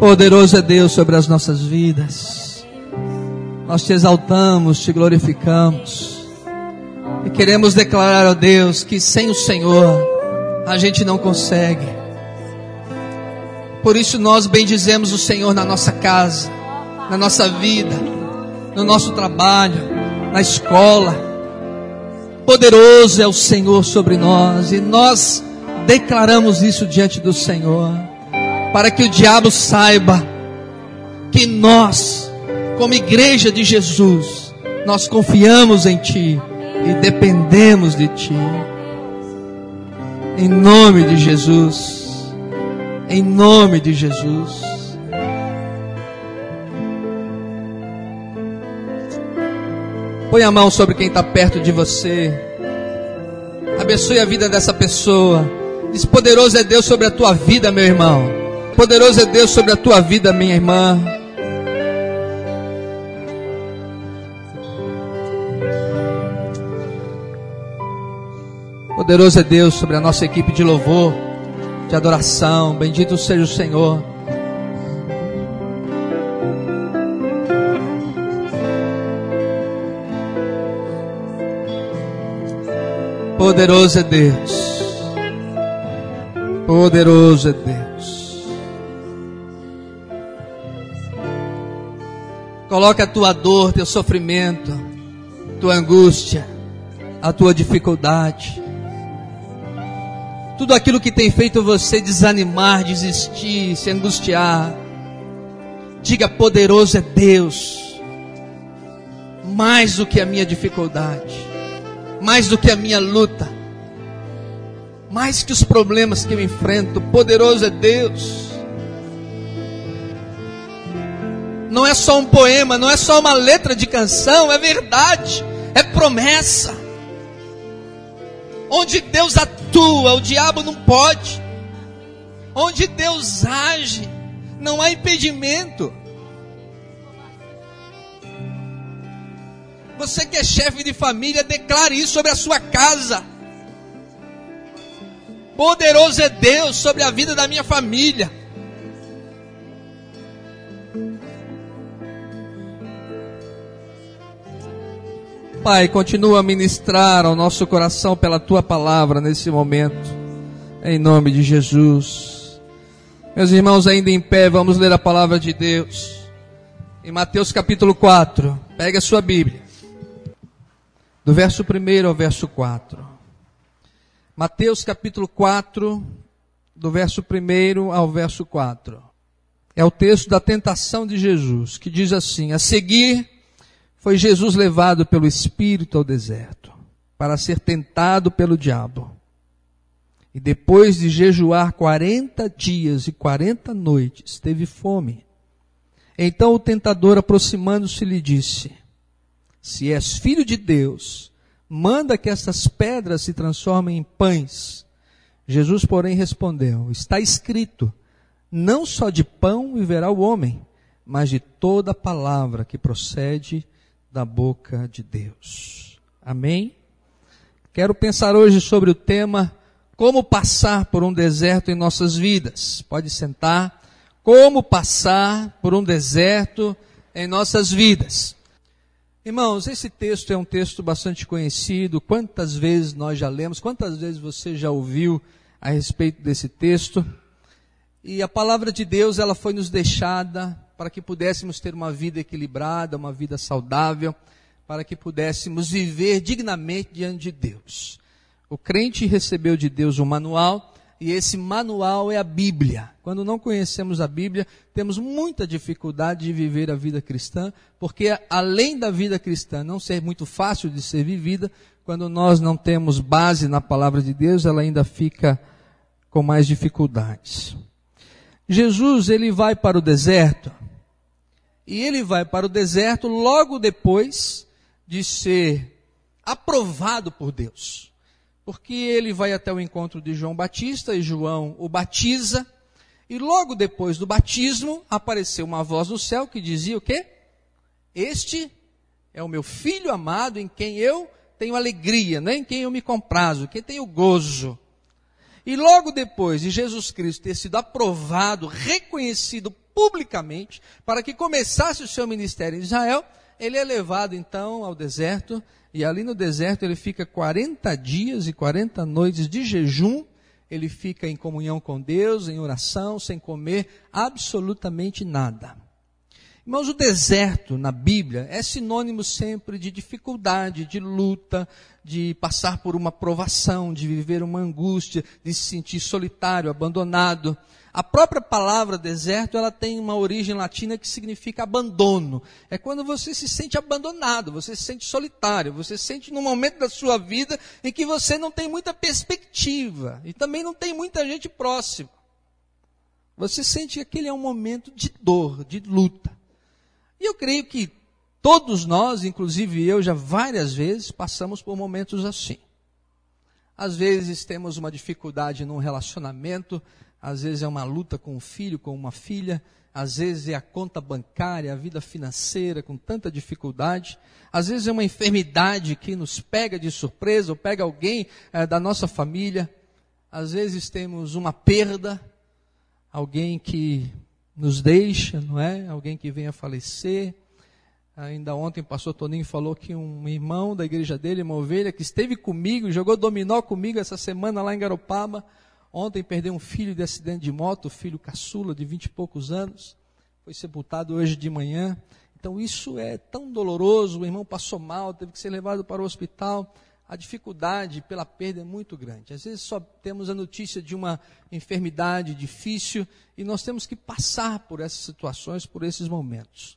Poderoso é Deus sobre as nossas vidas. Nós te exaltamos, te glorificamos. E queremos declarar a Deus que sem o Senhor a gente não consegue. Por isso nós bendizemos o Senhor na nossa casa, na nossa vida, no nosso trabalho, na escola. Poderoso é o Senhor sobre nós e nós declaramos isso diante do Senhor para que o diabo saiba que nós, como igreja de Jesus, nós confiamos em Ti e dependemos de Ti. Em nome de Jesus. Em nome de Jesus. Põe a mão sobre quem está perto de você. Abençoe a vida dessa pessoa. Diz: Poderoso é Deus sobre a tua vida, meu irmão. Poderoso é Deus sobre a tua vida, minha irmã. Poderoso é Deus sobre a nossa equipe de louvor, de adoração. Bendito seja o Senhor. Poderoso é Deus. Poderoso é Deus. Coloque a tua dor, teu sofrimento, tua angústia, a tua dificuldade. Tudo aquilo que tem feito você desanimar, desistir, se angustiar. Diga: poderoso é Deus. Mais do que a minha dificuldade, mais do que a minha luta, mais que os problemas que eu enfrento, poderoso é Deus. Não é só um poema, não é só uma letra de canção, é verdade, é promessa. Onde Deus atua, o diabo não pode. Onde Deus age, não há impedimento. Você que é chefe de família, declare isso sobre a sua casa. Poderoso é Deus sobre a vida da minha família. Pai, continua a ministrar ao nosso coração pela tua palavra nesse momento, em nome de Jesus. Meus irmãos, ainda em pé, vamos ler a palavra de Deus. Em Mateus capítulo 4, pega a sua Bíblia, do verso 1 ao verso 4. Mateus capítulo 4, do verso 1 ao verso 4. É o texto da tentação de Jesus, que diz assim: A seguir foi Jesus levado pelo Espírito ao deserto para ser tentado pelo diabo. E depois de jejuar quarenta dias e quarenta noites, teve fome. Então o tentador, aproximando-se, lhe disse: Se és filho de Deus, manda que estas pedras se transformem em pães. Jesus, porém, respondeu: Está escrito: Não só de pão viverá o homem, mas de toda palavra que procede da boca de Deus. Amém? Quero pensar hoje sobre o tema como passar por um deserto em nossas vidas. Pode sentar. Como passar por um deserto em nossas vidas. Irmãos, esse texto é um texto bastante conhecido. Quantas vezes nós já lemos? Quantas vezes você já ouviu a respeito desse texto? E a palavra de Deus, ela foi nos deixada para que pudéssemos ter uma vida equilibrada, uma vida saudável, para que pudéssemos viver dignamente diante de Deus. O crente recebeu de Deus um manual, e esse manual é a Bíblia. Quando não conhecemos a Bíblia, temos muita dificuldade de viver a vida cristã, porque além da vida cristã não ser muito fácil de ser vivida, quando nós não temos base na palavra de Deus, ela ainda fica com mais dificuldades. Jesus, ele vai para o deserto, e ele vai para o deserto logo depois de ser aprovado por Deus. Porque ele vai até o encontro de João Batista e João o batiza. E logo depois do batismo apareceu uma voz do céu que dizia o quê? Este é o meu filho amado em quem eu tenho alegria, né? em quem eu me comprazo, quem tenho gozo. E logo depois de Jesus Cristo ter sido aprovado, reconhecido publicamente, para que começasse o seu ministério em Israel, ele é levado então ao deserto, e ali no deserto ele fica 40 dias e 40 noites de jejum, ele fica em comunhão com Deus, em oração, sem comer absolutamente nada. Irmãos, o deserto na Bíblia é sinônimo sempre de dificuldade, de luta, de passar por uma provação, de viver uma angústia, de se sentir solitário, abandonado. A própria palavra deserto, ela tem uma origem latina que significa abandono. É quando você se sente abandonado, você se sente solitário, você se sente num momento da sua vida em que você não tem muita perspectiva e também não tem muita gente próxima. Você sente que aquele é um momento de dor, de luta. E eu creio que todos nós, inclusive eu, já várias vezes passamos por momentos assim. Às vezes temos uma dificuldade num relacionamento, às vezes é uma luta com um filho, com uma filha, às vezes é a conta bancária, a vida financeira com tanta dificuldade, às vezes é uma enfermidade que nos pega de surpresa ou pega alguém é, da nossa família, às vezes temos uma perda, alguém que nos deixa, não é? Alguém que venha falecer. Ainda ontem o pastor Toninho falou que um irmão da igreja dele, uma ovelha, que esteve comigo, jogou dominó comigo essa semana lá em Garopaba, ontem perdeu um filho de acidente de moto, filho caçula de vinte e poucos anos, foi sepultado hoje de manhã. Então isso é tão doloroso, o irmão passou mal, teve que ser levado para o hospital a dificuldade pela perda é muito grande. Às vezes só temos a notícia de uma enfermidade difícil e nós temos que passar por essas situações, por esses momentos.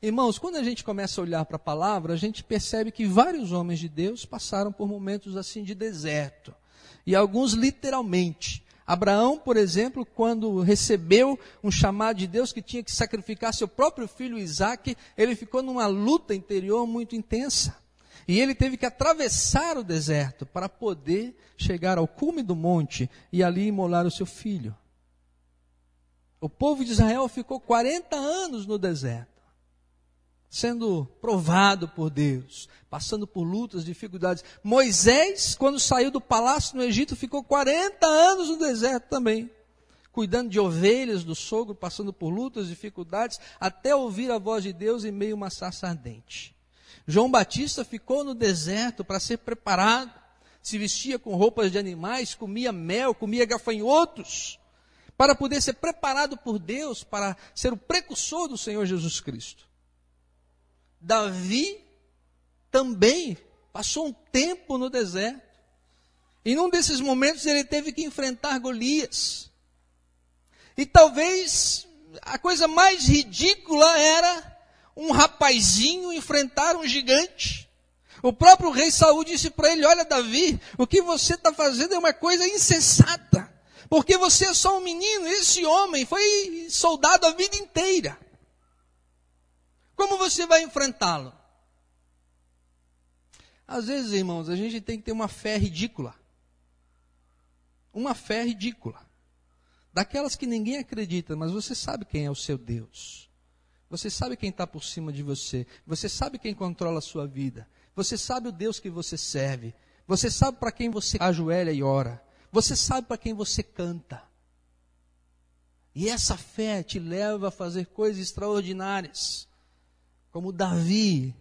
Irmãos, quando a gente começa a olhar para a palavra, a gente percebe que vários homens de Deus passaram por momentos assim de deserto. E alguns literalmente. Abraão, por exemplo, quando recebeu um chamado de Deus que tinha que sacrificar seu próprio filho Isaac, ele ficou numa luta interior muito intensa. E ele teve que atravessar o deserto para poder chegar ao cume do monte e ali imolar o seu filho. O povo de Israel ficou 40 anos no deserto, sendo provado por Deus, passando por lutas, dificuldades. Moisés, quando saiu do palácio no Egito, ficou 40 anos no deserto também, cuidando de ovelhas do sogro, passando por lutas, dificuldades, até ouvir a voz de Deus em meio a uma sarça ardente. João Batista ficou no deserto para ser preparado, se vestia com roupas de animais, comia mel, comia gafanhotos, para poder ser preparado por Deus para ser o precursor do Senhor Jesus Cristo. Davi também passou um tempo no deserto. E num desses momentos ele teve que enfrentar Golias. E talvez a coisa mais ridícula era um rapazinho enfrentar um gigante. O próprio rei Saul disse para ele: Olha, Davi, o que você está fazendo é uma coisa insensata, porque você é só um menino. Esse homem foi soldado a vida inteira. Como você vai enfrentá-lo? Às vezes, irmãos, a gente tem que ter uma fé ridícula. Uma fé ridícula. Daquelas que ninguém acredita, mas você sabe quem é o seu Deus. Você sabe quem está por cima de você. Você sabe quem controla a sua vida. Você sabe o Deus que você serve. Você sabe para quem você ajoelha e ora. Você sabe para quem você canta. E essa fé te leva a fazer coisas extraordinárias. Como Davi,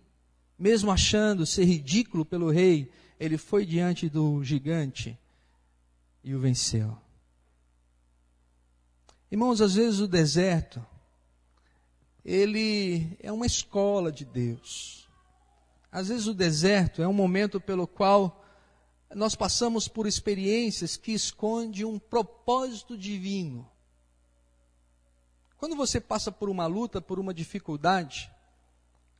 mesmo achando ser ridículo pelo rei, ele foi diante do gigante e o venceu. Irmãos, às vezes o deserto ele é uma escola de Deus. Às vezes o deserto é um momento pelo qual nós passamos por experiências que escondem um propósito divino. Quando você passa por uma luta, por uma dificuldade,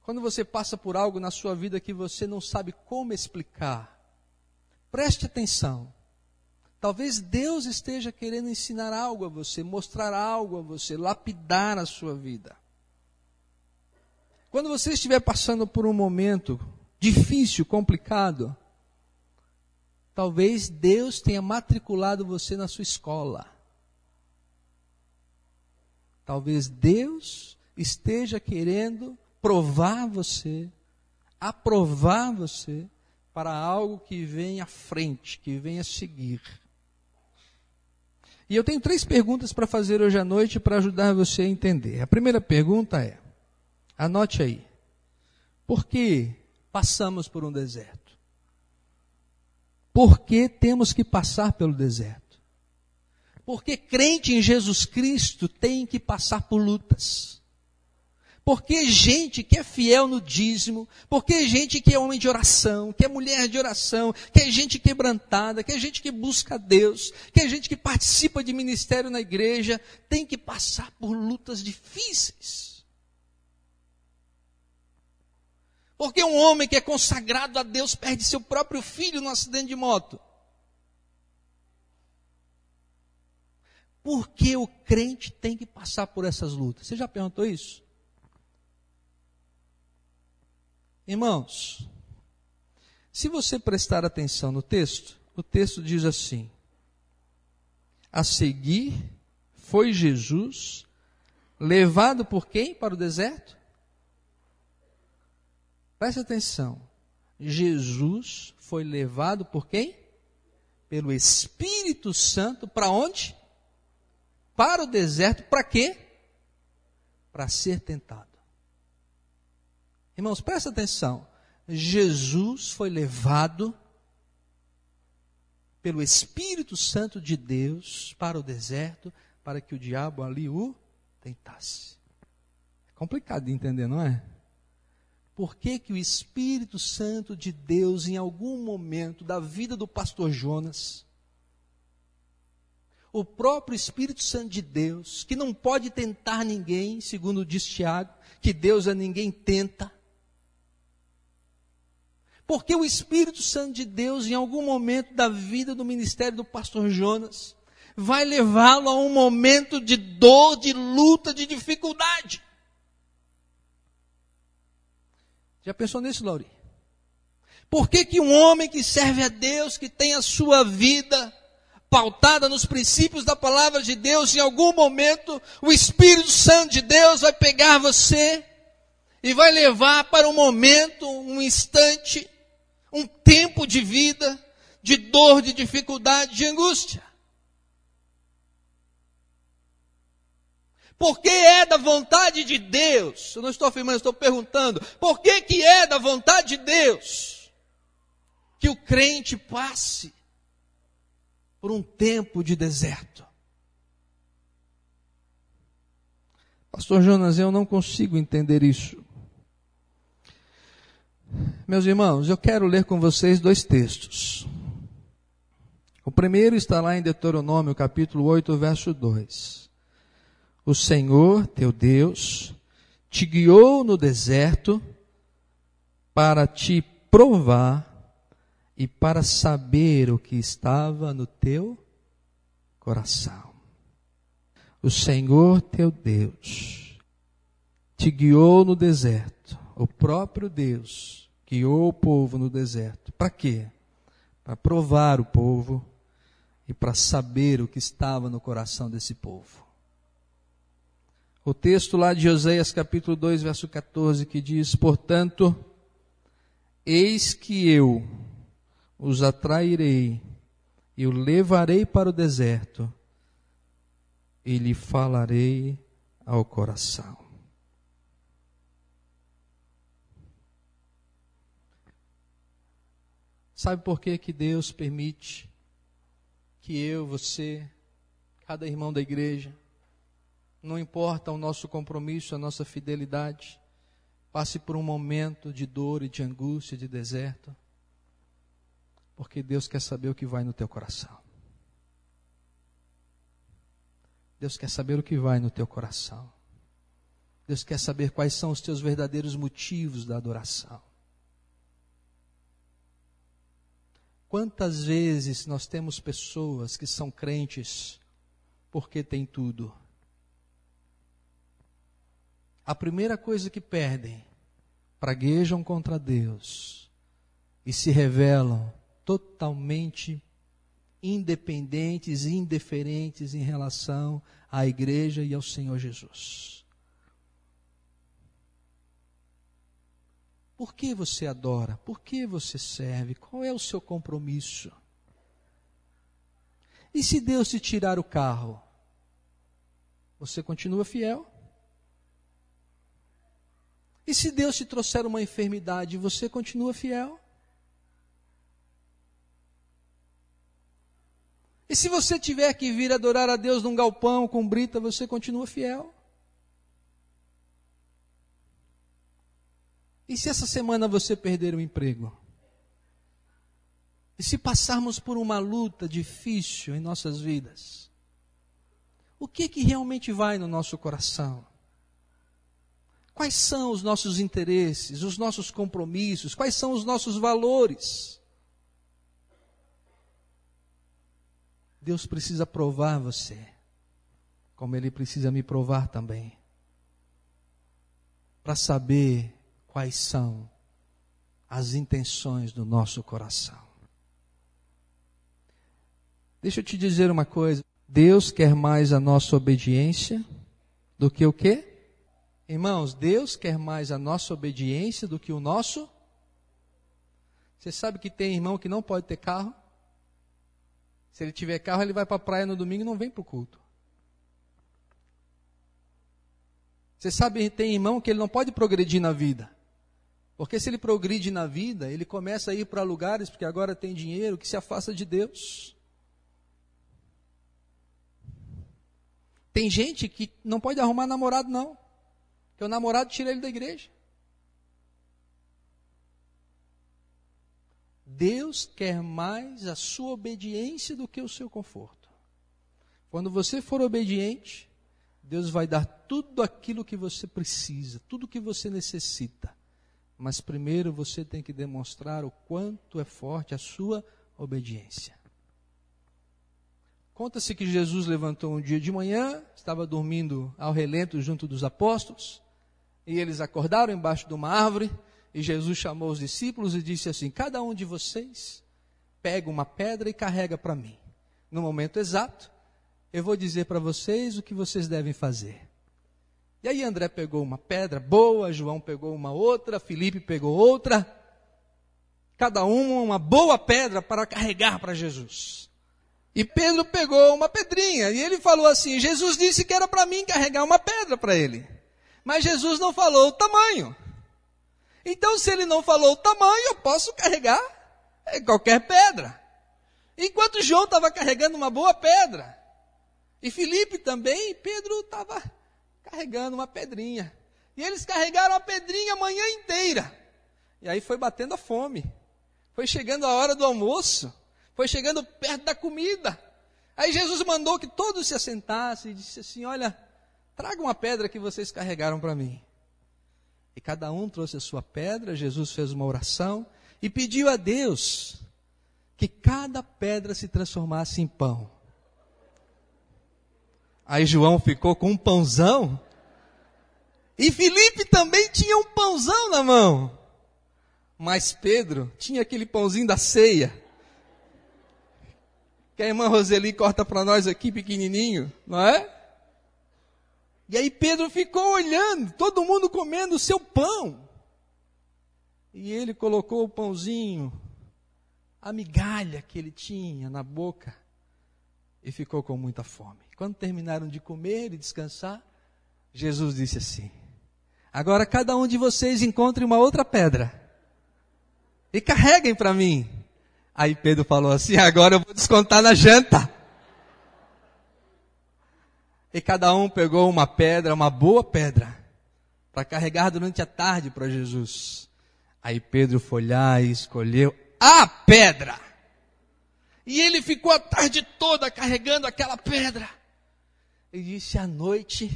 quando você passa por algo na sua vida que você não sabe como explicar, preste atenção. Talvez Deus esteja querendo ensinar algo a você, mostrar algo a você, lapidar a sua vida. Quando você estiver passando por um momento difícil, complicado, talvez Deus tenha matriculado você na sua escola. Talvez Deus esteja querendo provar você, aprovar você para algo que vem à frente, que vem a seguir. E eu tenho três perguntas para fazer hoje à noite para ajudar você a entender. A primeira pergunta é: anote aí. Por que passamos por um deserto? Por que temos que passar pelo deserto? Porque crente em Jesus Cristo tem que passar por lutas. Porque gente que é fiel no dízimo, porque gente que é homem de oração, que é mulher de oração, que é gente quebrantada, que é gente que busca Deus, que é gente que participa de ministério na igreja, tem que passar por lutas difíceis. Porque um homem que é consagrado a Deus perde seu próprio filho num acidente de moto. Por que o crente tem que passar por essas lutas? Você já perguntou isso? Irmãos, se você prestar atenção no texto, o texto diz assim: A seguir foi Jesus levado por quem para o deserto? Preste atenção. Jesus foi levado por quem? Pelo Espírito Santo para onde? Para o deserto, para quê? Para ser tentado. Irmãos, presta atenção. Jesus foi levado pelo Espírito Santo de Deus para o deserto, para que o diabo ali o tentasse. É complicado de entender, não é? Por que, que o Espírito Santo de Deus, em algum momento da vida do pastor Jonas, o próprio Espírito Santo de Deus, que não pode tentar ninguém, segundo diz Tiago, que Deus a ninguém tenta, porque o Espírito Santo de Deus, em algum momento da vida do ministério do pastor Jonas, vai levá-lo a um momento de dor, de luta, de dificuldade. Já pensou nisso, Lauri? Por que, que um homem que serve a Deus, que tem a sua vida pautada nos princípios da palavra de Deus, em algum momento o Espírito Santo de Deus vai pegar você e vai levar para um momento, um instante, um tempo de vida de dor, de dificuldade, de angústia. Porque é da vontade de Deus, eu não estou afirmando, estou perguntando, por que, que é da vontade de Deus que o crente passe por um tempo de deserto? Pastor Jonas, eu não consigo entender isso. Meus irmãos, eu quero ler com vocês dois textos. O primeiro está lá em Deuteronômio, capítulo 8, verso 2. O Senhor, teu Deus, te guiou no deserto para te provar e para saber o que estava no teu coração. O Senhor, teu Deus, te guiou no deserto, o próprio Deus, guiou o povo no deserto. Para quê? Para provar o povo e para saber o que estava no coração desse povo. O texto lá de Oséias capítulo 2, verso 14, que diz: Portanto, eis que eu os atrairei e o levarei para o deserto e lhe falarei ao coração. Sabe por que, que Deus permite que eu, você, cada irmão da igreja, não importa o nosso compromisso, a nossa fidelidade, passe por um momento de dor e de angústia, de deserto? Porque Deus quer saber o que vai no teu coração. Deus quer saber o que vai no teu coração. Deus quer saber quais são os teus verdadeiros motivos da adoração. Quantas vezes nós temos pessoas que são crentes porque têm tudo? A primeira coisa que perdem, praguejam contra Deus e se revelam totalmente independentes e indiferentes em relação à igreja e ao Senhor Jesus. Por que você adora? Por que você serve? Qual é o seu compromisso? E se Deus te tirar o carro? Você continua fiel? E se Deus te trouxer uma enfermidade, você continua fiel? E se você tiver que vir adorar a Deus num galpão com brita, você continua fiel? E se essa semana você perder o emprego? E se passarmos por uma luta difícil em nossas vidas? O que que realmente vai no nosso coração? Quais são os nossos interesses, os nossos compromissos, quais são os nossos valores? Deus precisa provar você, como Ele precisa me provar também, para saber quais são as intenções do nosso coração. Deixa eu te dizer uma coisa. Deus quer mais a nossa obediência do que o quê? Irmãos, Deus quer mais a nossa obediência do que o nosso. Você sabe que tem irmão que não pode ter carro? Se ele tiver carro, ele vai para a praia no domingo e não vem para o culto. Você sabe que tem irmão que ele não pode progredir na vida. Porque se ele progride na vida, ele começa a ir para lugares, porque agora tem dinheiro, que se afasta de Deus. Tem gente que não pode arrumar namorado, não. Que o namorado tira ele da igreja. Deus quer mais a sua obediência do que o seu conforto. Quando você for obediente, Deus vai dar tudo aquilo que você precisa, tudo que você necessita. Mas primeiro você tem que demonstrar o quanto é forte a sua obediência. Conta-se que Jesus levantou um dia de manhã, estava dormindo ao relento junto dos apóstolos, e eles acordaram embaixo de uma árvore, e Jesus chamou os discípulos e disse assim: Cada um de vocês pega uma pedra e carrega para mim. No momento exato, eu vou dizer para vocês o que vocês devem fazer. E aí André pegou uma pedra boa, João pegou uma outra, Felipe pegou outra. Cada um uma boa pedra para carregar para Jesus. E Pedro pegou uma pedrinha e ele falou assim: Jesus disse que era para mim carregar uma pedra para ele. Mas Jesus não falou o tamanho. Então, se ele não falou o tamanho, eu posso carregar qualquer pedra. Enquanto João estava carregando uma boa pedra, e Felipe também, Pedro estava carregando uma pedrinha. E eles carregaram a pedrinha a manhã inteira. E aí foi batendo a fome. Foi chegando a hora do almoço. Foi chegando perto da comida. Aí Jesus mandou que todos se assentassem e disse assim: Olha, Traga uma pedra que vocês carregaram para mim. E cada um trouxe a sua pedra, Jesus fez uma oração e pediu a Deus que cada pedra se transformasse em pão. Aí João ficou com um pãozão. E Felipe também tinha um pãozão na mão. Mas Pedro tinha aquele pãozinho da ceia. Que a irmã Roseli corta para nós aqui pequenininho, não é? E aí Pedro ficou olhando, todo mundo comendo o seu pão. E ele colocou o pãozinho, a migalha que ele tinha na boca, e ficou com muita fome. Quando terminaram de comer e descansar, Jesus disse assim: Agora cada um de vocês encontre uma outra pedra e carreguem para mim. Aí Pedro falou assim: Agora eu vou descontar na janta. E cada um pegou uma pedra, uma boa pedra, para carregar durante a tarde para Jesus. Aí Pedro foi lá e escolheu a pedra. E ele ficou a tarde toda carregando aquela pedra. E disse: à noite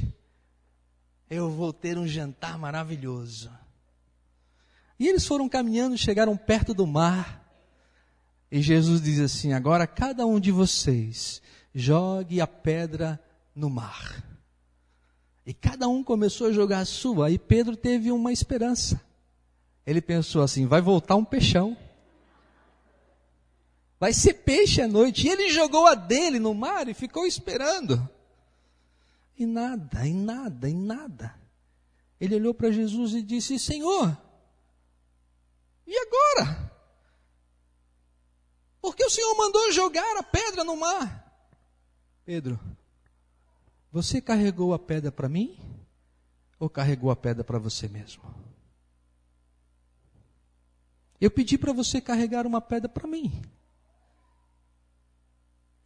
eu vou ter um jantar maravilhoso. E eles foram caminhando, chegaram perto do mar. E Jesus diz assim: Agora cada um de vocês jogue a pedra no mar. E cada um começou a jogar a sua, e Pedro teve uma esperança. Ele pensou assim: vai voltar um peixão. Vai ser peixe à noite. E ele jogou a dele no mar e ficou esperando. E nada, e nada, e nada. Ele olhou para Jesus e disse: Senhor, e agora? Porque o Senhor mandou jogar a pedra no mar. Pedro, você carregou a pedra para mim ou carregou a pedra para você mesmo? Eu pedi para você carregar uma pedra para mim.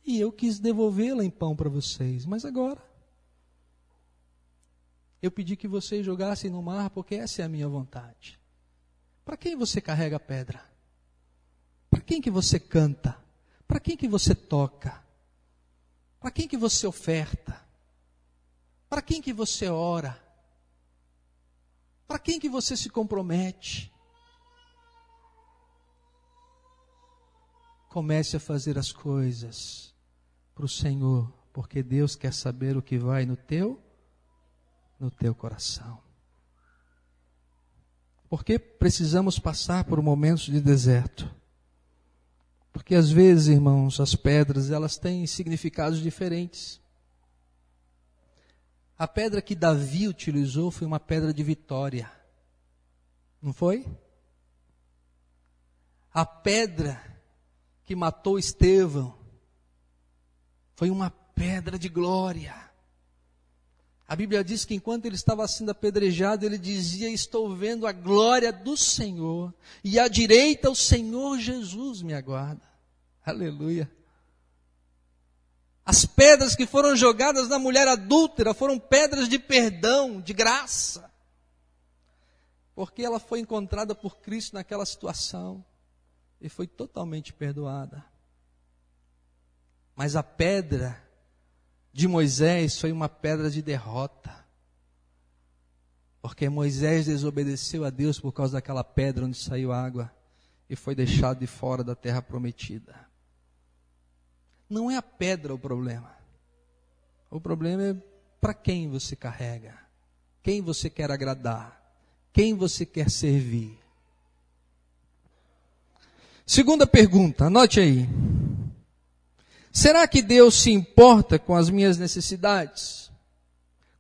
E eu quis devolvê-la em pão para vocês, mas agora eu pedi que vocês jogassem no mar porque essa é a minha vontade. Para quem você carrega a pedra? Para quem que você canta? Para quem que você toca? Para quem que você oferta? Para quem que você ora? Para quem que você se compromete? Comece a fazer as coisas para o Senhor, porque Deus quer saber o que vai no teu no teu coração. Porque precisamos passar por momentos de deserto. Porque às vezes, irmãos, as pedras, elas têm significados diferentes. A pedra que Davi utilizou foi uma pedra de vitória. Não foi? A pedra que matou Estevão foi uma pedra de glória. A Bíblia diz que enquanto ele estava sendo apedrejado, ele dizia: Estou vendo a glória do Senhor, e à direita o Senhor Jesus me aguarda. Aleluia. As pedras que foram jogadas na mulher adúltera foram pedras de perdão, de graça. Porque ela foi encontrada por Cristo naquela situação e foi totalmente perdoada. Mas a pedra de Moisés foi uma pedra de derrota. Porque Moisés desobedeceu a Deus por causa daquela pedra onde saiu água e foi deixado de fora da terra prometida. Não é a pedra o problema. O problema é para quem você carrega, quem você quer agradar, quem você quer servir. Segunda pergunta, anote aí. Será que Deus se importa com as minhas necessidades?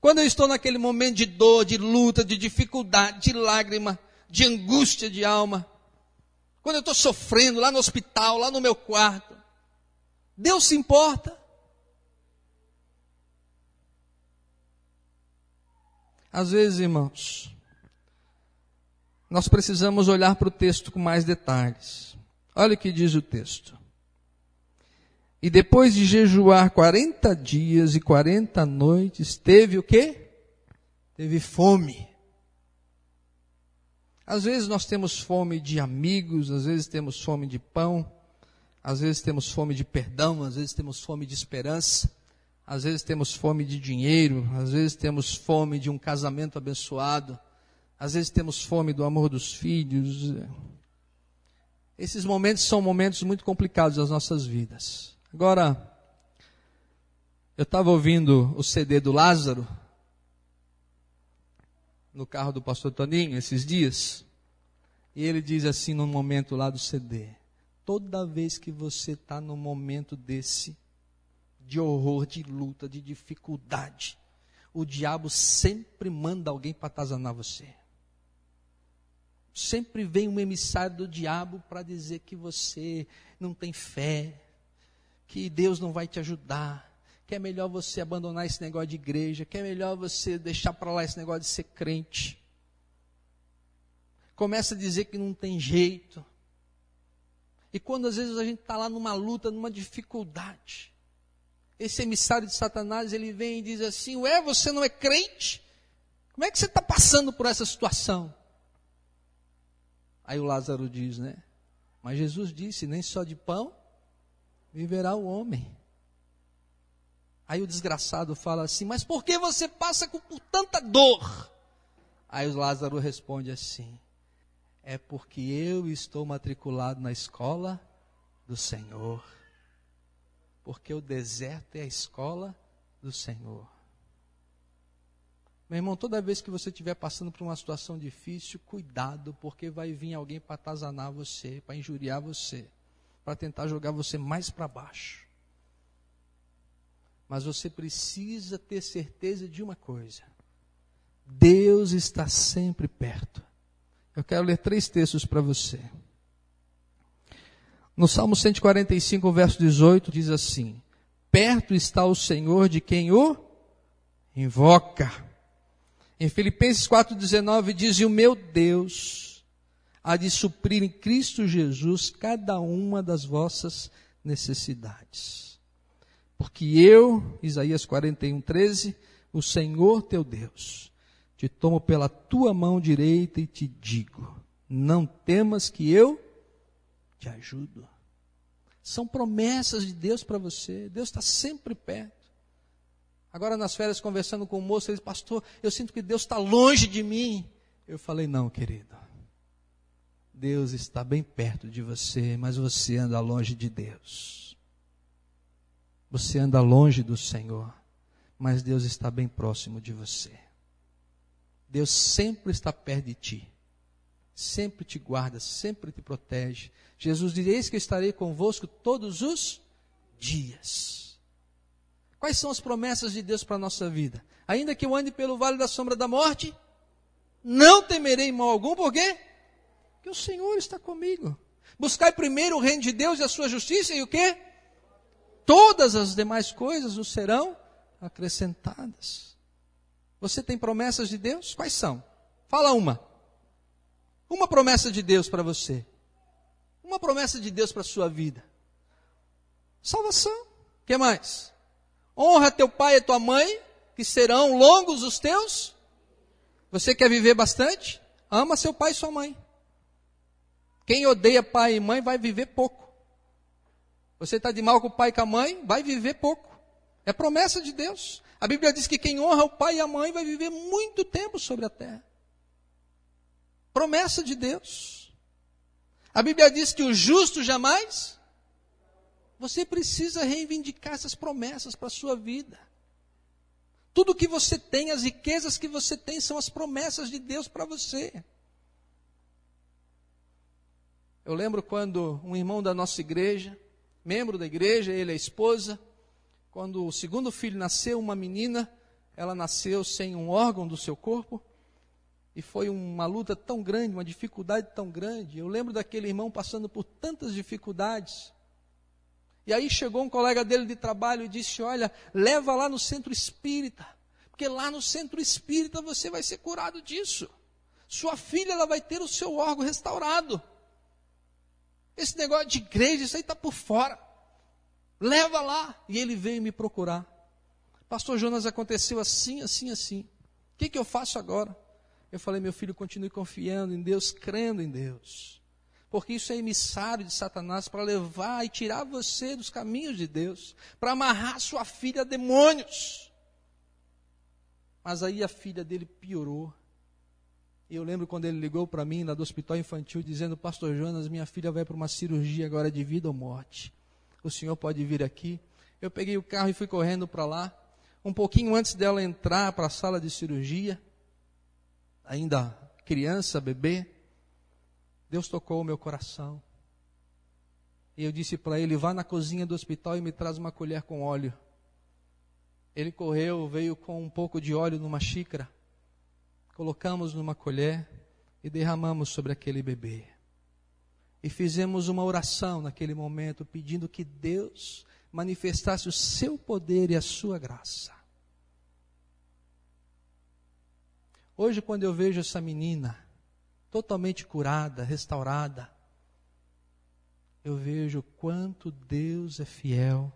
Quando eu estou naquele momento de dor, de luta, de dificuldade, de lágrima, de angústia de alma, quando eu estou sofrendo lá no hospital, lá no meu quarto, Deus se importa. Às vezes, irmãos, nós precisamos olhar para o texto com mais detalhes. Olha o que diz o texto. E depois de jejuar 40 dias e 40 noites, teve o quê? Teve fome. Às vezes nós temos fome de amigos, às vezes temos fome de pão, às vezes temos fome de perdão, às vezes temos fome de esperança, às vezes temos fome de dinheiro, às vezes temos fome de um casamento abençoado, às vezes temos fome do amor dos filhos. Esses momentos são momentos muito complicados das nossas vidas. Agora, eu estava ouvindo o CD do Lázaro no carro do pastor Toninho esses dias, e ele diz assim num momento lá do CD: Toda vez que você está num momento desse, de horror, de luta, de dificuldade, o diabo sempre manda alguém para atazanar você. Sempre vem um emissário do diabo para dizer que você não tem fé, que Deus não vai te ajudar, que é melhor você abandonar esse negócio de igreja, que é melhor você deixar para lá esse negócio de ser crente. Começa a dizer que não tem jeito e quando às vezes a gente está lá numa luta, numa dificuldade, esse emissário de Satanás, ele vem e diz assim: Ué, você não é crente? Como é que você está passando por essa situação? Aí o Lázaro diz, né? Mas Jesus disse: Nem só de pão viverá o homem. Aí o desgraçado fala assim: Mas por que você passa por tanta dor? Aí o Lázaro responde assim: é porque eu estou matriculado na escola do Senhor. Porque o deserto é a escola do Senhor. Meu irmão, toda vez que você estiver passando por uma situação difícil, cuidado, porque vai vir alguém para atazanar você, para injuriar você, para tentar jogar você mais para baixo. Mas você precisa ter certeza de uma coisa: Deus está sempre perto. Eu quero ler três textos para você. No Salmo 145, verso 18, diz assim: perto está o Senhor de quem o invoca. Em Filipenses 4,19 diz: E o meu Deus há de suprir em Cristo Jesus cada uma das vossas necessidades. Porque eu, Isaías 41, 13, o Senhor teu Deus, te tomo pela tua mão direita e te digo: não temas que eu te ajudo. São promessas de Deus para você. Deus está sempre perto. Agora nas férias conversando com o moço, ele disse, pastor, eu sinto que Deus está longe de mim. Eu falei, não, querido. Deus está bem perto de você, mas você anda longe de Deus. Você anda longe do Senhor, mas Deus está bem próximo de você. Deus sempre está perto de ti. Sempre te guarda, sempre te protege. Jesus diz: Eis que estarei convosco todos os dias. Quais são as promessas de Deus para a nossa vida? Ainda que eu ande pelo vale da sombra da morte, não temerei mal algum, por quê? Porque o Senhor está comigo. Buscai primeiro o reino de Deus e a sua justiça, e o quê? Todas as demais coisas nos serão acrescentadas. Você tem promessas de Deus? Quais são? Fala uma. Uma promessa de Deus para você. Uma promessa de Deus para a sua vida. Salvação. O que mais? Honra teu pai e tua mãe, que serão longos os teus. Você quer viver bastante? Ama seu pai e sua mãe. Quem odeia pai e mãe vai viver pouco. Você está de mal com o pai e com a mãe, vai viver pouco. É promessa de Deus. A Bíblia diz que quem honra o pai e a mãe vai viver muito tempo sobre a terra. Promessa de Deus. A Bíblia diz que o justo jamais você precisa reivindicar essas promessas para a sua vida. Tudo que você tem, as riquezas que você tem, são as promessas de Deus para você. Eu lembro quando um irmão da nossa igreja, membro da igreja, ele e a esposa, quando o segundo filho nasceu, uma menina, ela nasceu sem um órgão do seu corpo, e foi uma luta tão grande, uma dificuldade tão grande. Eu lembro daquele irmão passando por tantas dificuldades. E aí chegou um colega dele de trabalho e disse: Olha, leva lá no centro espírita, porque lá no centro espírita você vai ser curado disso. Sua filha ela vai ter o seu órgão restaurado. Esse negócio de igreja, isso aí está por fora. Leva lá. E ele veio me procurar. Pastor Jonas, aconteceu assim, assim, assim. O que, que eu faço agora? Eu falei, meu filho, continue confiando em Deus, crendo em Deus porque isso é emissário de Satanás para levar e tirar você dos caminhos de Deus, para amarrar sua filha a demônios. Mas aí a filha dele piorou. E eu lembro quando ele ligou para mim lá do hospital infantil, dizendo: Pastor Jonas, minha filha vai para uma cirurgia agora de vida ou morte. O senhor pode vir aqui? Eu peguei o carro e fui correndo para lá. Um pouquinho antes dela entrar para a sala de cirurgia, ainda criança, bebê, Deus tocou o meu coração. E eu disse para ele: vá na cozinha do hospital e me traz uma colher com óleo. Ele correu, veio com um pouco de óleo numa xícara, colocamos numa colher e derramamos sobre aquele bebê. E fizemos uma oração naquele momento, pedindo que Deus manifestasse o seu poder e a sua graça. Hoje, quando eu vejo essa menina, totalmente curada, restaurada, eu vejo quanto Deus é fiel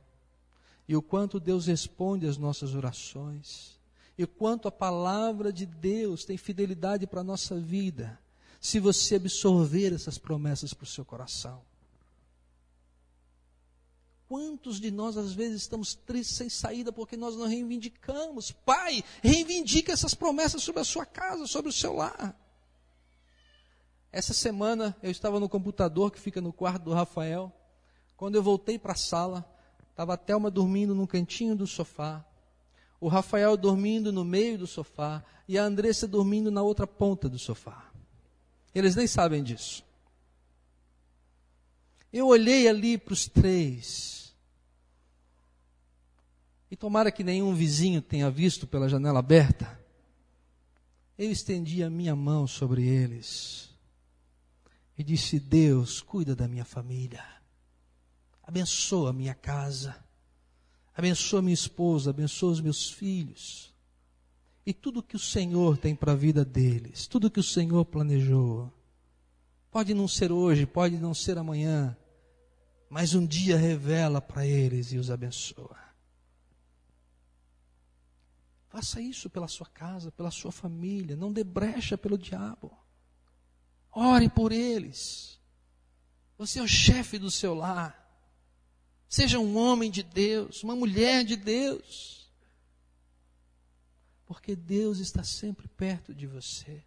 e o quanto Deus responde às nossas orações e o quanto a palavra de Deus tem fidelidade para a nossa vida, se você absorver essas promessas para o seu coração. Quantos de nós às vezes estamos tristes sem saída porque nós não reivindicamos? Pai, reivindica essas promessas sobre a sua casa, sobre o seu lar. Essa semana eu estava no computador que fica no quarto do Rafael. Quando eu voltei para a sala, estava a Thelma dormindo num cantinho do sofá, o Rafael dormindo no meio do sofá e a Andressa dormindo na outra ponta do sofá. Eles nem sabem disso. Eu olhei ali para os três. E tomara que nenhum vizinho tenha visto pela janela aberta. Eu estendi a minha mão sobre eles e disse: Deus, cuida da minha família, abençoa a minha casa, abençoa minha esposa, abençoa os meus filhos. E tudo que o Senhor tem para a vida deles, tudo que o Senhor planejou. Pode não ser hoje, pode não ser amanhã, mas um dia revela para eles e os abençoa. Faça isso pela sua casa, pela sua família, não dê brecha pelo diabo. Ore por eles. Você é o chefe do seu lar. Seja um homem de Deus, uma mulher de Deus. Porque Deus está sempre perto de você,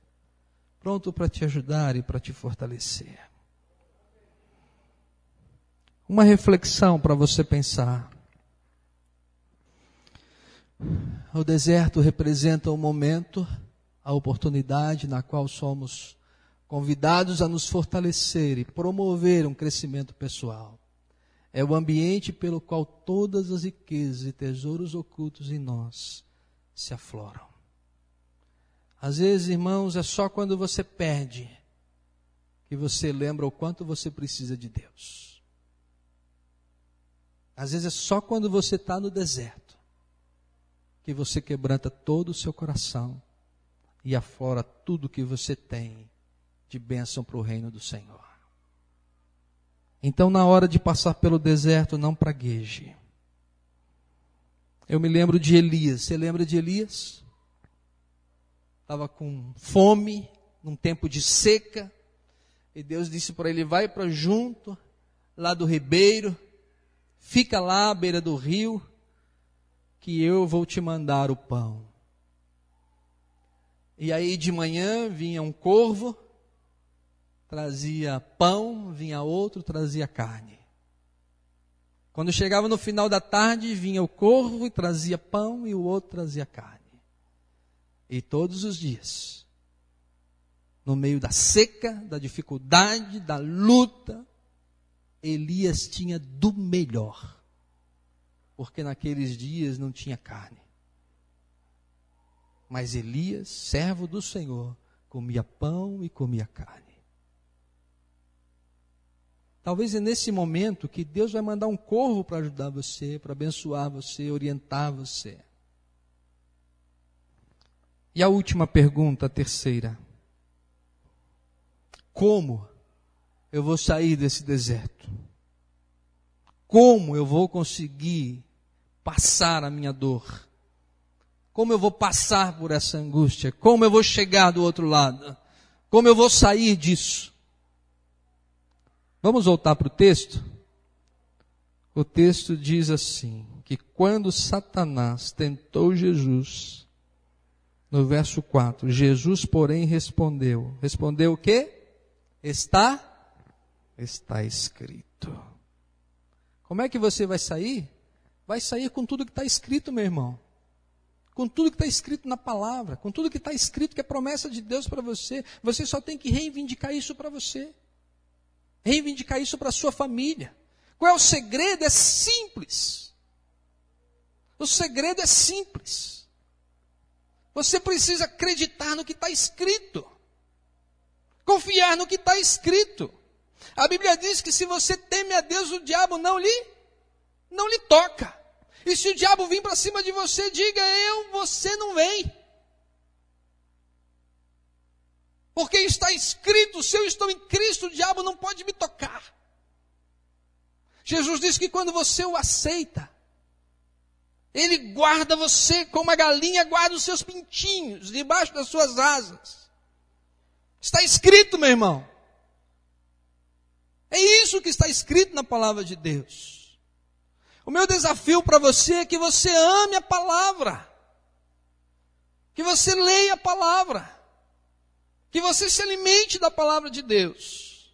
pronto para te ajudar e para te fortalecer. Uma reflexão para você pensar. O deserto representa o momento, a oportunidade na qual somos convidados a nos fortalecer e promover um crescimento pessoal. É o ambiente pelo qual todas as riquezas e tesouros ocultos em nós se afloram. Às vezes, irmãos, é só quando você perde que você lembra o quanto você precisa de Deus. Às vezes é só quando você está no deserto que você quebranta todo o seu coração e aflora tudo que você tem de bênção para o reino do Senhor. Então, na hora de passar pelo deserto, não pragueje. Eu me lembro de Elias. Você lembra de Elias? Estava com fome, num tempo de seca. E Deus disse para ele: vai para junto, lá do ribeiro, fica lá à beira do rio, que eu vou te mandar o pão. E aí de manhã vinha um corvo, trazia pão, vinha outro, trazia carne. Quando chegava no final da tarde, vinha o corvo e trazia pão e o outro trazia carne. E todos os dias, no meio da seca, da dificuldade, da luta, Elias tinha do melhor. Porque naqueles dias não tinha carne. Mas Elias, servo do Senhor, comia pão e comia carne. Talvez é nesse momento que Deus vai mandar um corvo para ajudar você, para abençoar você, orientar você. E a última pergunta, a terceira. Como eu vou sair desse deserto? Como eu vou conseguir passar a minha dor? Como eu vou passar por essa angústia? Como eu vou chegar do outro lado? Como eu vou sair disso? Vamos voltar para o texto? O texto diz assim: que quando Satanás tentou Jesus, no verso 4, Jesus, porém, respondeu: Respondeu o quê? Está? Está escrito. Como é que você vai sair? Vai sair com tudo que está escrito, meu irmão. Com tudo que está escrito na palavra, com tudo que está escrito que é promessa de Deus para você. Você só tem que reivindicar isso para você reivindicar isso para a sua família. Qual é o segredo? É simples. O segredo é simples. Você precisa acreditar no que está escrito. Confiar no que está escrito. A Bíblia diz que se você teme a Deus, o diabo não lhe, não lhe toca. E se o diabo vir para cima de você, diga eu, você não vem. Porque está escrito: se eu estou em Cristo, o diabo não pode me tocar. Jesus disse que quando você o aceita, ele guarda você como a galinha guarda os seus pintinhos debaixo das suas asas. Está escrito, meu irmão. É isso que está escrito na palavra de Deus. O meu desafio para você é que você ame a palavra. Que você leia a palavra que você se alimente da palavra de Deus.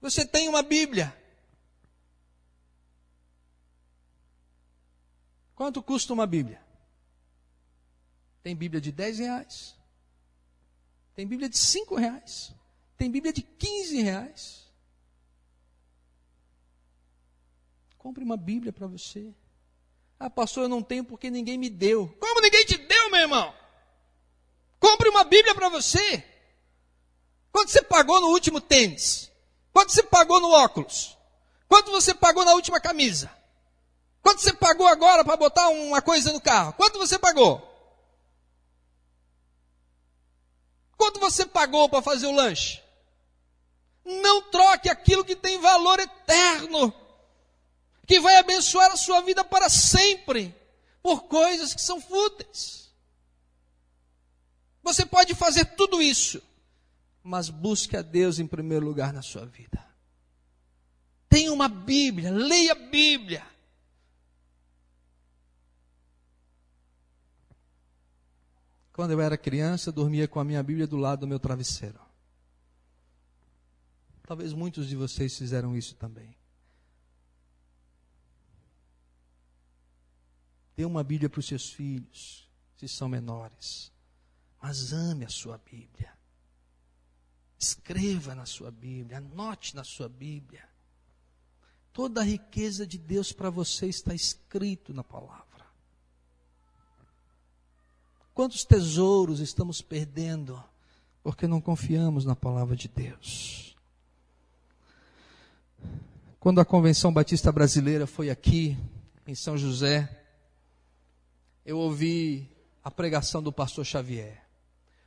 Você tem uma Bíblia. Quanto custa uma Bíblia? Tem Bíblia de 10 reais. Tem Bíblia de 5 reais. Tem Bíblia de 15 reais. Compre uma Bíblia para você. Ah, pastor, eu não tenho porque ninguém me deu. Como ninguém te deu, meu irmão? Compre uma Bíblia para você. Quanto você pagou no último tênis? Quanto você pagou no óculos? Quanto você pagou na última camisa? Quanto você pagou agora para botar uma coisa no carro? Quanto você pagou? Quanto você pagou para fazer o lanche? Não troque aquilo que tem valor eterno, que vai abençoar a sua vida para sempre, por coisas que são fúteis. Você pode fazer tudo isso, mas busque a Deus em primeiro lugar na sua vida. Tenha uma Bíblia, leia a Bíblia. Quando eu era criança, dormia com a minha Bíblia do lado do meu travesseiro. Talvez muitos de vocês fizeram isso também. Dê uma Bíblia para os seus filhos, se são menores. Mas ame a sua Bíblia. Escreva na sua Bíblia, anote na sua Bíblia. Toda a riqueza de Deus para você está escrito na palavra. Quantos tesouros estamos perdendo porque não confiamos na palavra de Deus? Quando a Convenção Batista Brasileira foi aqui, em São José, eu ouvi a pregação do pastor Xavier.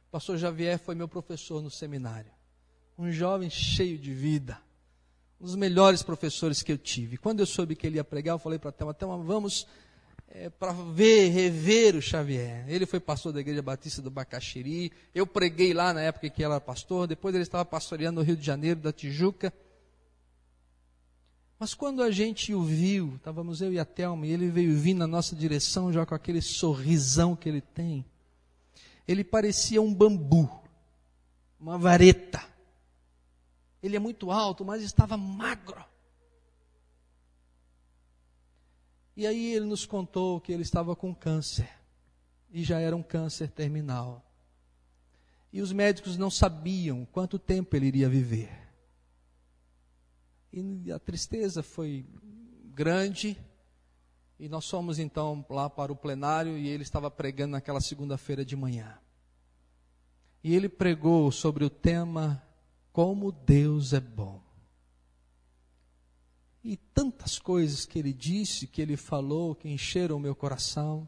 O pastor Xavier foi meu professor no seminário. Um jovem cheio de vida. Um dos melhores professores que eu tive. Quando eu soube que ele ia pregar, eu falei para a Thelma, Thelma, vamos é, para ver, rever o Xavier. Ele foi pastor da Igreja Batista do Bacaxiri. Eu preguei lá na época que ele era pastor. Depois ele estava pastoreando no Rio de Janeiro, da Tijuca. Mas quando a gente o viu, estávamos eu e a Thelma, e ele veio vir na nossa direção já com aquele sorrisão que ele tem. Ele parecia um bambu, uma vareta. Ele é muito alto, mas estava magro. E aí ele nos contou que ele estava com câncer. E já era um câncer terminal. E os médicos não sabiam quanto tempo ele iria viver. E a tristeza foi grande. E nós fomos então lá para o plenário e ele estava pregando naquela segunda-feira de manhã. E ele pregou sobre o tema Como Deus é Bom. E tantas coisas que ele disse, que ele falou, que encheram o meu coração.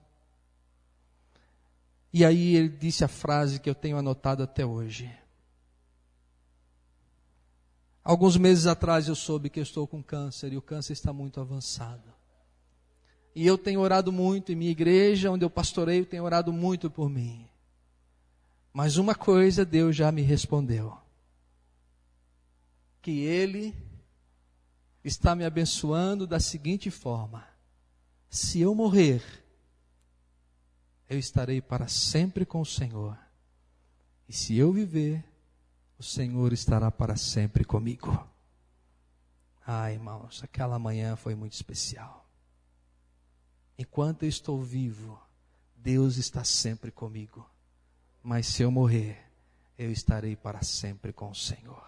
E aí ele disse a frase que eu tenho anotado até hoje. Alguns meses atrás eu soube que eu estou com câncer e o câncer está muito avançado. E eu tenho orado muito em minha igreja, onde eu pastoreio, tenho orado muito por mim. Mas uma coisa Deus já me respondeu: que Ele está me abençoando da seguinte forma: se eu morrer, eu estarei para sempre com o Senhor. E se eu viver, o Senhor estará para sempre comigo. Ah, irmãos, aquela manhã foi muito especial. Enquanto eu estou vivo, Deus está sempre comigo. Mas se eu morrer, eu estarei para sempre com o Senhor.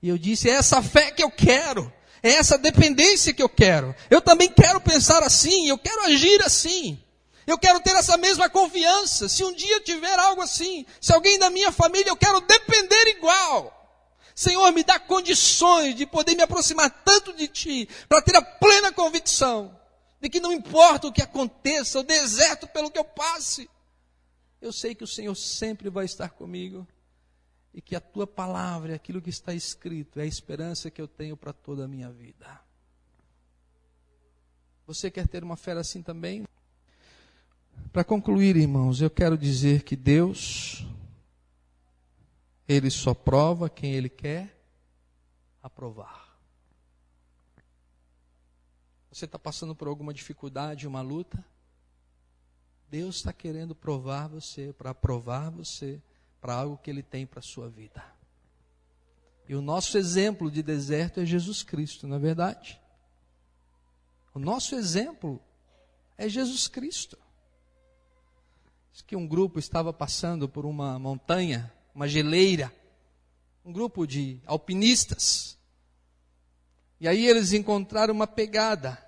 E eu disse: é essa fé que eu quero. É essa dependência que eu quero. Eu também quero pensar assim, eu quero agir assim. Eu quero ter essa mesma confiança. Se um dia tiver algo assim, se alguém da minha família, eu quero depender igual. Senhor, me dá condições de poder me aproximar tanto de Ti, para ter a plena convicção de que não importa o que aconteça, o deserto pelo que eu passe, eu sei que o Senhor sempre vai estar comigo e que a tua palavra, aquilo que está escrito, é a esperança que eu tenho para toda a minha vida. Você quer ter uma fé assim também? Para concluir, irmãos, eu quero dizer que Deus, Ele só prova quem Ele quer aprovar. Você está passando por alguma dificuldade, uma luta? Deus está querendo provar você, para aprovar você para algo que Ele tem para a sua vida. E o nosso exemplo de deserto é Jesus Cristo, não é verdade? O nosso exemplo é Jesus Cristo. Que um grupo estava passando por uma montanha, uma geleira, um grupo de alpinistas. E aí eles encontraram uma pegada.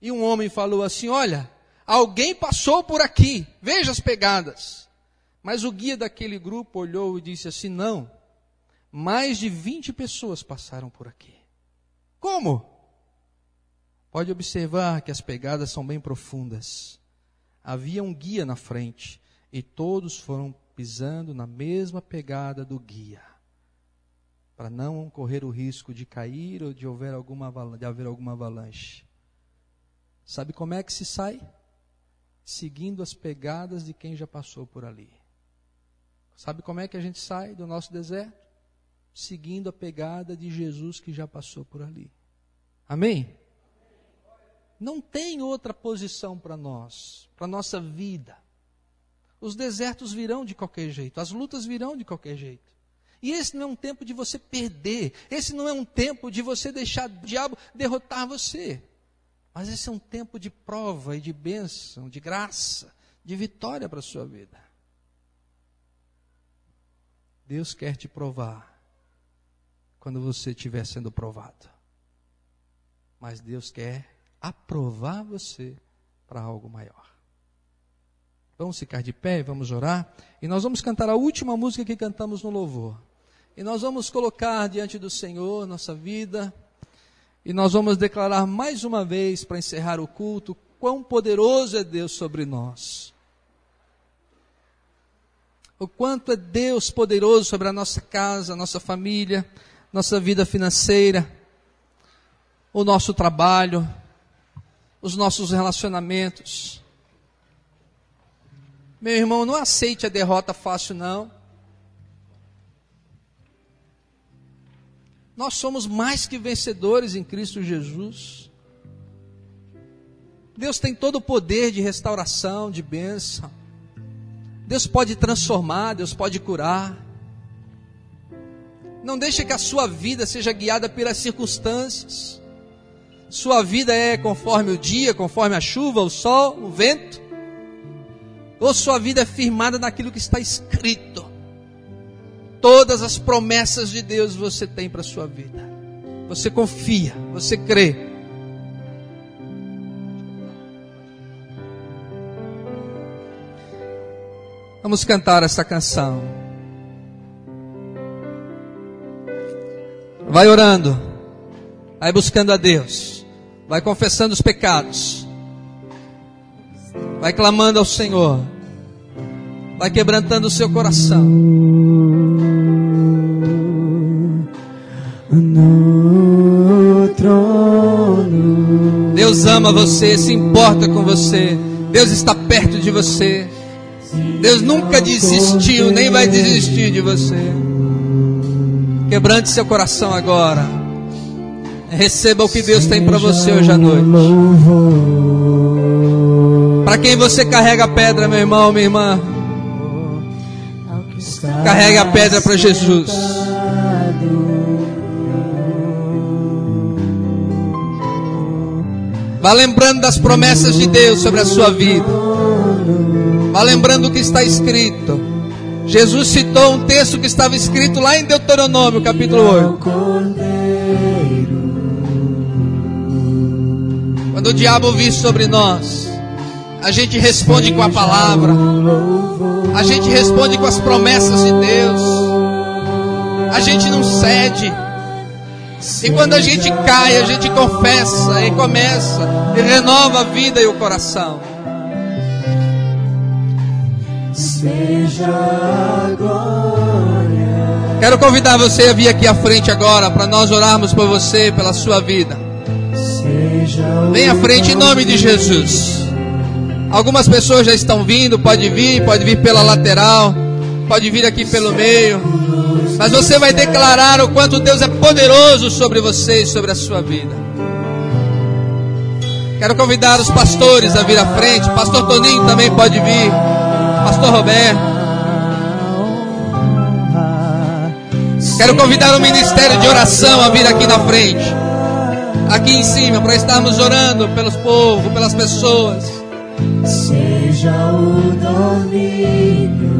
E um homem falou assim: Olha, alguém passou por aqui, veja as pegadas. Mas o guia daquele grupo olhou e disse assim: Não, mais de 20 pessoas passaram por aqui. Como? Pode observar que as pegadas são bem profundas. Havia um guia na frente e todos foram pisando na mesma pegada do guia, para não correr o risco de cair ou de haver alguma, de haver alguma avalanche. Sabe como é que se sai? Seguindo as pegadas de quem já passou por ali. Sabe como é que a gente sai do nosso deserto? Seguindo a pegada de Jesus que já passou por ali. Amém? Não tem outra posição para nós, para nossa vida. Os desertos virão de qualquer jeito, as lutas virão de qualquer jeito. E esse não é um tempo de você perder, esse não é um tempo de você deixar o diabo derrotar você. Mas esse é um tempo de prova e de bênção, de graça, de vitória para a sua vida. Deus quer te provar quando você estiver sendo provado. Mas Deus quer aprovar você para algo maior. Vamos ficar de pé, vamos orar, e nós vamos cantar a última música que cantamos no louvor. E nós vamos colocar diante do Senhor nossa vida, e nós vamos declarar mais uma vez, para encerrar o culto, quão poderoso é Deus sobre nós. O quanto é Deus poderoso sobre a nossa casa, nossa família, nossa vida financeira, o nosso trabalho, os nossos relacionamentos. Meu irmão, não aceite a derrota fácil, não. Nós somos mais que vencedores em Cristo Jesus. Deus tem todo o poder de restauração, de bênção. Deus pode transformar, Deus pode curar. Não deixe que a sua vida seja guiada pelas circunstâncias. Sua vida é conforme o dia, conforme a chuva, o sol, o vento? Ou sua vida é firmada naquilo que está escrito? Todas as promessas de Deus você tem para sua vida. Você confia, você crê. Vamos cantar essa canção. Vai orando, vai buscando a Deus. Vai confessando os pecados. Vai clamando ao Senhor. Vai quebrantando o seu coração. No trono. Deus ama você, se importa com você. Deus está perto de você. Deus nunca desistiu, nem vai desistir de você. Quebrante seu coração agora. Receba o que Deus tem para você hoje à noite. Para quem você carrega a pedra, meu irmão, minha irmã. Carrega a pedra para Jesus. Vá lembrando das promessas de Deus sobre a sua vida. Vá lembrando o que está escrito. Jesus citou um texto que estava escrito lá em Deuteronômio, capítulo 8. Quando o diabo vir sobre nós, a gente responde com a palavra, a gente responde com as promessas de Deus, a gente não cede. E quando a gente cai, a gente confessa e começa e renova a vida e o coração. Seja a glória. Quero convidar você a vir aqui à frente agora para nós orarmos por você, pela sua vida. Vem à frente em nome de Jesus. Algumas pessoas já estão vindo, pode vir, pode vir pela lateral, pode vir aqui pelo meio. Mas você vai declarar o quanto Deus é poderoso sobre você e sobre a sua vida. Quero convidar os pastores a vir à frente. Pastor Toninho também pode vir. Pastor Roberto. Quero convidar o ministério de oração a vir aqui na frente aqui em cima para estarmos orando pelos povos, pelas pessoas. Seja o domínio.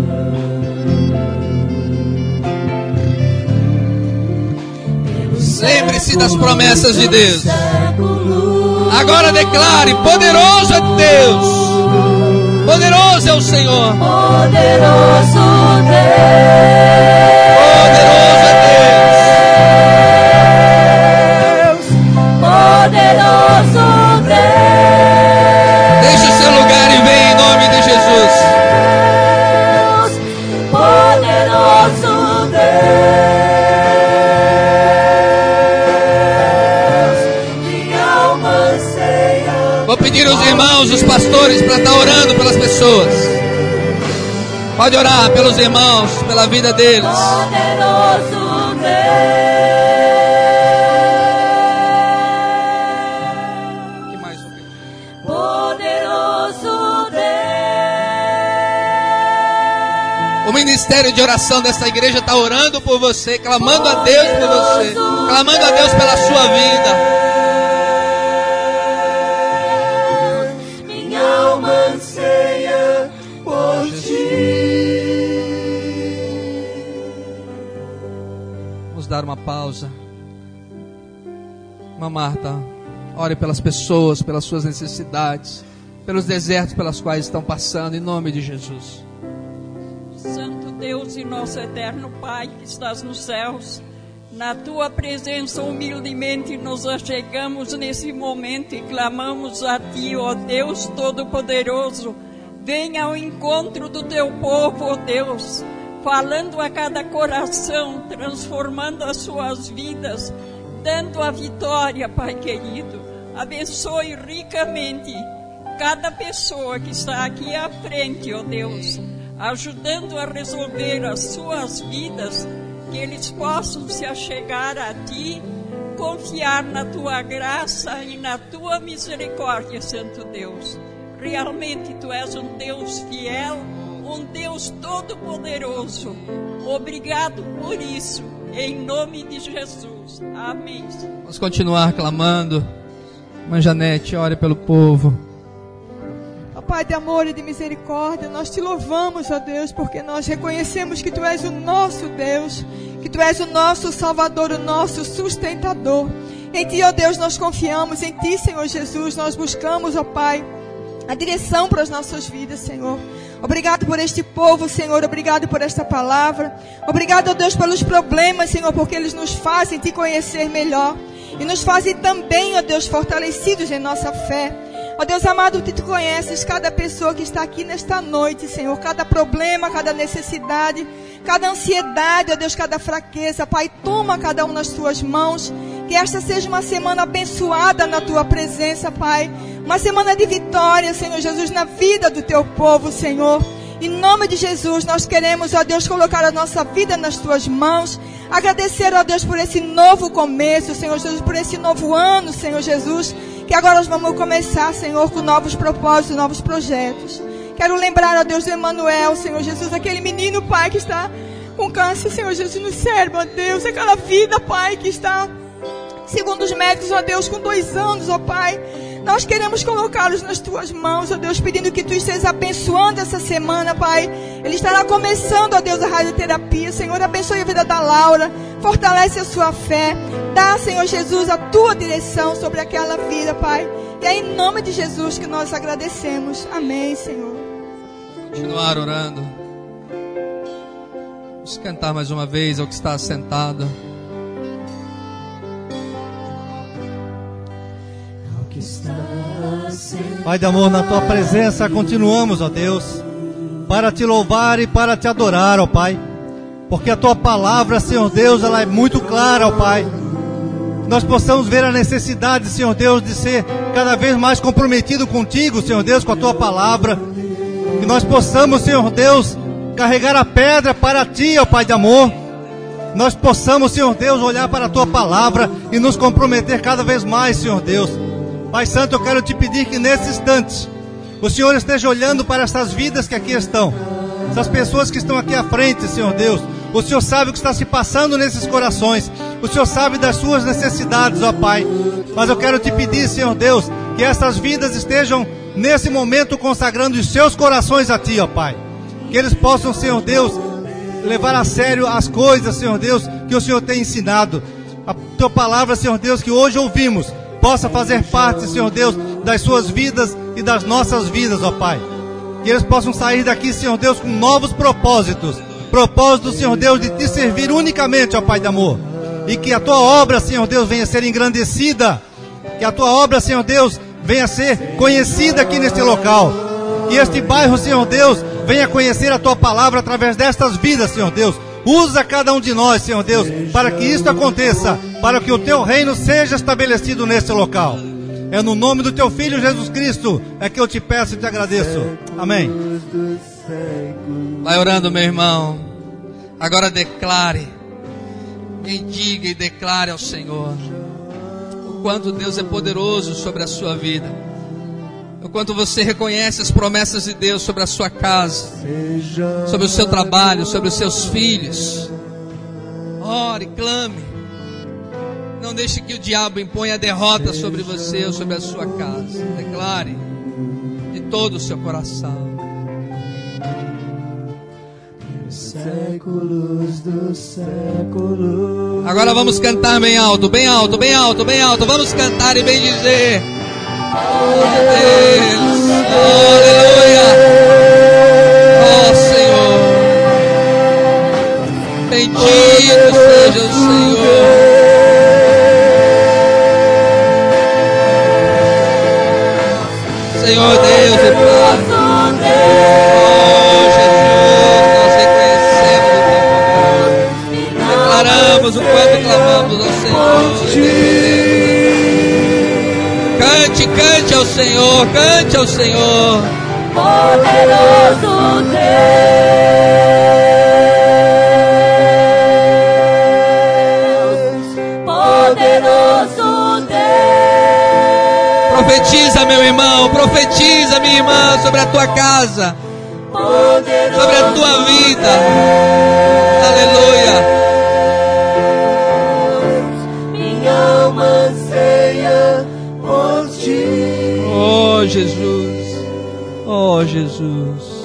Lembre-se das promessas de Deus. Agora declare: poderoso é Deus. Poderoso é o Senhor. Poderoso Deus. Poderoso é Deus. poderoso Deus. Deixe o seu lugar e vem em nome de Jesus. Deus, poderoso Deus. Vou pedir os irmãos, os pastores, para estar tá orando pelas pessoas. Pode orar pelos irmãos, pela vida deles. Poderoso ministério de oração dessa igreja está orando por você, clamando a Deus por você, clamando a Deus pela sua vida. Minha alma anseia por Vamos dar uma pausa. Uma Marta, ore pelas pessoas, pelas suas necessidades, pelos desertos pelas quais estão passando, em nome de Jesus. Deus e nosso eterno Pai que estás nos céus, na tua presença humildemente nos achegamos nesse momento e clamamos a ti, ó Deus Todo-Poderoso. Venha ao encontro do teu povo, ó Deus, falando a cada coração, transformando as suas vidas, dando a vitória, Pai querido. Abençoe ricamente cada pessoa que está aqui à frente, ó Deus, ajudando a resolver as suas vidas, que eles possam se achegar a Ti, confiar na Tua graça e na Tua misericórdia, Santo Deus. Realmente Tu és um Deus fiel, um Deus todo-poderoso. Obrigado por isso, em nome de Jesus. Amém. Vamos continuar clamando. Mãe Janete, ore pelo povo. Pai de amor e de misericórdia, nós te louvamos, ó Deus, porque nós reconhecemos que Tu és o nosso Deus, que Tu és o nosso Salvador, o nosso sustentador. Em Ti, ó Deus, nós confiamos, em Ti, Senhor Jesus, nós buscamos, ó Pai, a direção para as nossas vidas, Senhor. Obrigado por este povo, Senhor. Obrigado por esta palavra. Obrigado, ó Deus, pelos problemas, Senhor, porque eles nos fazem te conhecer melhor. E nos fazem também, ó Deus, fortalecidos em nossa fé. Ó Deus amado, tu, conheces cada pessoa que está aqui nesta noite, Senhor. Cada problema, cada necessidade, cada ansiedade, ó Deus, cada fraqueza. Pai, toma cada um nas tuas mãos. Que esta seja uma semana abençoada na tua presença, Pai. Uma semana de vitória, Senhor Jesus, na vida do teu povo, Senhor. Em nome de Jesus, nós queremos, ó Deus, colocar a nossa vida nas tuas mãos. Agradecer, ó Deus, por esse novo começo, Senhor Jesus, por esse novo ano, Senhor Jesus. Que agora nós vamos começar, Senhor, com novos propósitos, novos projetos. Quero lembrar, ó Deus, do Emanuel, Senhor Jesus, aquele menino, Pai, que está com câncer, Senhor Jesus, no cérebro, ó Deus. Aquela vida, Pai, que está, segundo os médicos, ó Deus, com dois anos, ó Pai. Nós queremos colocá-los nas tuas mãos, ó Deus, pedindo que tu estejas abençoando essa semana, Pai. Ele estará começando, ó Deus, a radioterapia. Senhor, abençoe a vida da Laura, fortalece a sua fé. Dá, Senhor Jesus, a tua direção sobre aquela vida, Pai. E é em nome de Jesus que nós agradecemos. Amém, Senhor. Continuar orando. Vamos cantar mais uma vez ao que está sentado. Pai de amor, na tua presença continuamos, ó Deus, para te louvar e para te adorar, ó Pai. Porque a tua palavra, Senhor Deus, ela é muito clara, ó Pai. Nós possamos ver a necessidade, Senhor Deus, de ser cada vez mais comprometido contigo, Senhor Deus, com a tua palavra. Que nós possamos, Senhor Deus, carregar a pedra para ti, ó Pai de amor. Nós possamos, Senhor Deus, olhar para a tua palavra e nos comprometer cada vez mais, Senhor Deus. Pai Santo, eu quero te pedir que nesse instante o Senhor esteja olhando para essas vidas que aqui estão, essas pessoas que estão aqui à frente, Senhor Deus. O Senhor sabe o que está se passando nesses corações, o Senhor sabe das suas necessidades, ó Pai. Mas eu quero te pedir, Senhor Deus, que essas vidas estejam nesse momento consagrando os seus corações a Ti, ó Pai. Que eles possam, Senhor Deus, levar a sério as coisas, Senhor Deus, que o Senhor tem ensinado. A tua palavra, Senhor Deus, que hoje ouvimos, possa fazer parte, Senhor Deus, das suas vidas e das nossas vidas, ó Pai. Que eles possam sair daqui, Senhor Deus, com novos propósitos. Propósitos, Senhor Deus, de te servir unicamente, ó Pai de amor. E que a tua obra, Senhor Deus, venha ser engrandecida. Que a tua obra, Senhor Deus, venha ser conhecida aqui neste local. Que este bairro, Senhor Deus, venha conhecer a tua palavra através destas vidas, Senhor Deus. Usa cada um de nós, Senhor Deus, para que isto aconteça, para que o teu reino seja estabelecido neste local. É no nome do teu filho Jesus Cristo é que eu te peço e te agradeço. Amém. Vai orando, meu irmão. Agora declare. Bendiga e declare ao Senhor o quanto Deus é poderoso sobre a sua vida. O quanto você reconhece as promessas de Deus sobre a sua casa, sobre o seu trabalho, sobre os seus filhos. Ore, clame. Não deixe que o diabo imponha a derrota sobre você ou sobre a sua casa. Declare de todo o seu coração. Séculos dos séculos. Agora vamos cantar bem alto, bem alto, bem alto, bem alto. Vamos cantar e bem dizer. Deus, aleluia. Oh Senhor. Bendito seja o Senhor. Senhor Deus e Pai. Nosso Oh. Jesus, nós reconhecemos o teu poder. Declaramos o quanto clamamos ao Senhor. Cante, cante ao Senhor, cante ao Senhor. Poderoso Deus. Profetiza, meu irmão, profetiza, minha irmã, sobre a tua casa, sobre a tua vida. Aleluia. Minha alma anseia por ti. Oh Jesus, oh Jesus,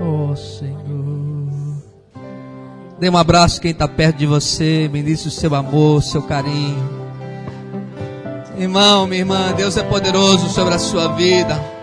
oh Senhor. Dê um abraço quem está perto de você, ministre o seu amor, o seu carinho. Irmão, minha irmã, Deus é poderoso sobre a sua vida.